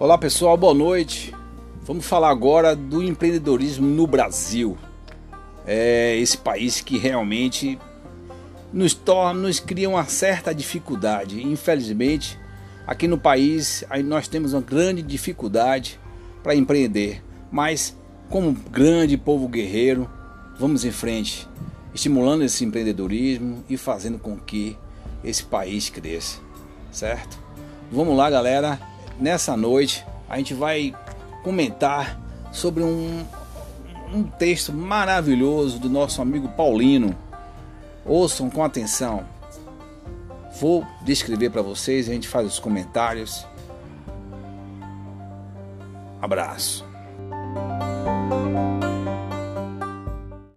Olá pessoal, boa noite. Vamos falar agora do empreendedorismo no Brasil. É esse país que realmente nos torna, nos cria uma certa dificuldade. Infelizmente, aqui no país nós temos uma grande dificuldade para empreender, mas como grande povo guerreiro, vamos em frente, estimulando esse empreendedorismo e fazendo com que esse país cresça, certo? Vamos lá, galera nessa noite a gente vai comentar sobre um, um texto maravilhoso do nosso amigo Paulino. Ouçam com atenção. Vou descrever para vocês, a gente faz os comentários. Abraço.